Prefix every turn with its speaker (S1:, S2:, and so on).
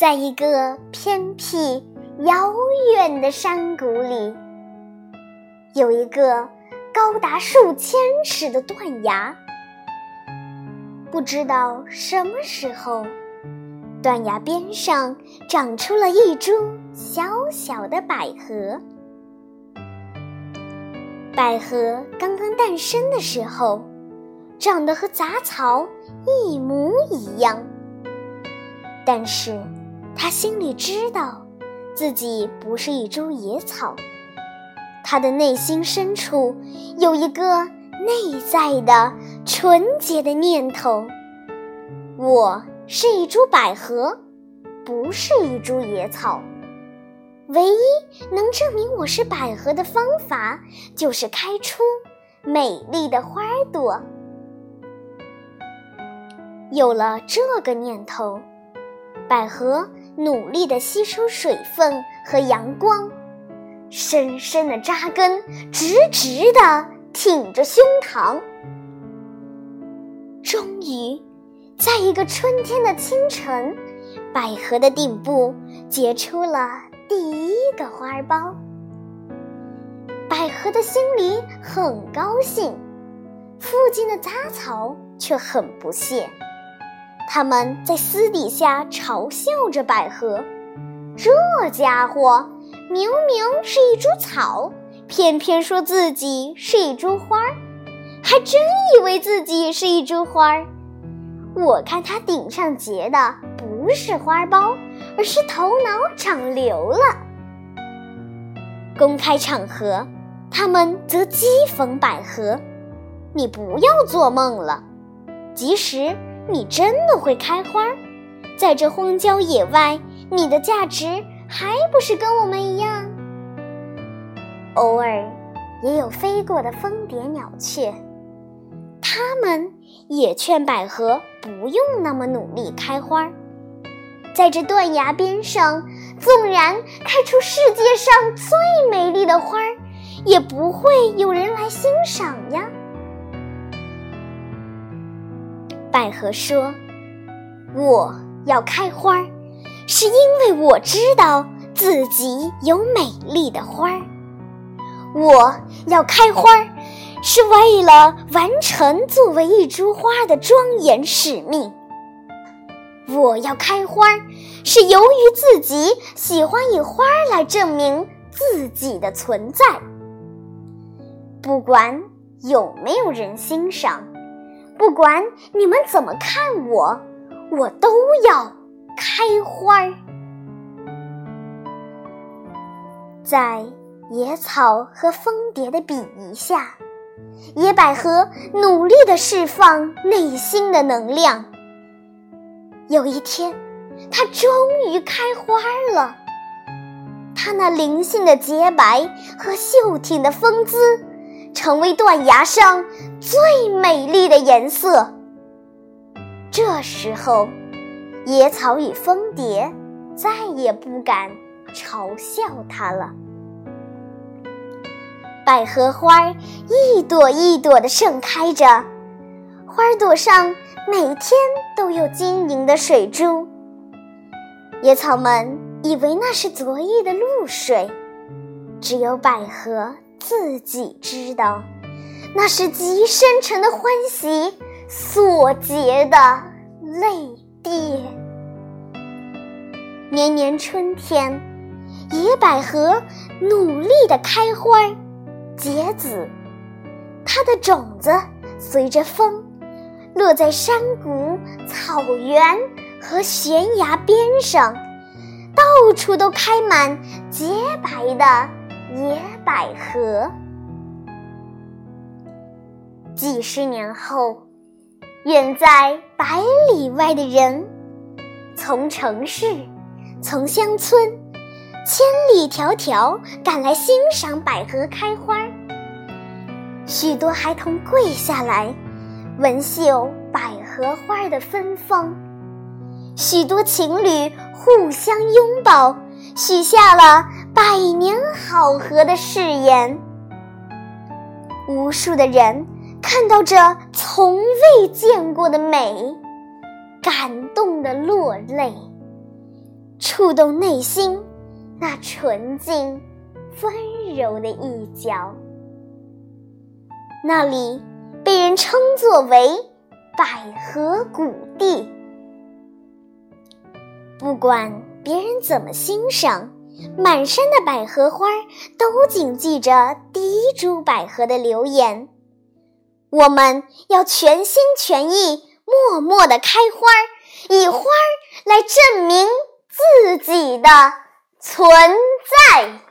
S1: 在一个偏僻、遥远的山谷里，有一个高达数千尺的断崖。不知道什么时候，断崖边上长出了一株小小的百合。百合刚刚诞生的时候，长得和杂草一模一样。但是，他心里知道，自己不是一株野草。他的内心深处有一个内在的纯洁的念头：我是一株百合，不是一株野草。唯一能证明我是百合的方法，就是开出美丽的花朵。有了这个念头，百合努力地吸收水分和阳光，深深地扎根，直直地挺着胸膛。终于，在一个春天的清晨，百合的顶部结出了。第一个花苞，百合的心里很高兴，附近的杂草却很不屑。他们在私底下嘲笑着百合：“这家伙明明是一株草，偏偏说自己是一株花儿，还真以为自己是一株花儿。我看他顶上结的不是花苞。”而是头脑长瘤了。公开场合，他们则讥讽百合：“你不要做梦了！即使你真的会开花，在这荒郊野外，你的价值还不是跟我们一样？”偶尔，也有飞过的蜂蝶、鸟雀，它们也劝百合不用那么努力开花。在这断崖边上，纵然开出世界上最美丽的花，也不会有人来欣赏呀。百合说：“我要开花，是因为我知道自己有美丽的花儿。我要开花，是为了完成作为一株花的庄严使命。”我要开花，是由于自己喜欢以花来证明自己的存在。不管有没有人欣赏，不管你们怎么看我，我都要开花儿。在野草和蜂蝶的鄙夷下，野百合努力地释放内心的能量。有一天，它终于开花了。它那灵性的洁白和秀挺的风姿，成为断崖上最美丽的颜色。这时候，野草与蜂蝶再也不敢嘲笑它了。百合花一朵一朵的盛开着，花朵上。每天都有晶莹的水珠，野草们以为那是昨夜的露水，只有百合自己知道，那是极深沉的欢喜所结的泪滴。年年春天，野百合努力地开花结籽，它的种子随着风。落在山谷、草原和悬崖边上，到处都开满洁白的野百合。几十年后，远在百里外的人，从城市、从乡村，千里迢迢赶来欣赏百合开花。许多孩童跪下来。闻嗅百合花的芬芳，许多情侣互相拥抱，许下了百年好合的誓言。无数的人看到这从未见过的美，感动的落泪。触动内心那纯净、温柔的一角。那里被人称作为百合谷地。不管别人怎么欣赏，满山的百合花都谨记着第一株百合的留言。我们要全心全意、默默的开花，以花来证明自己的存在。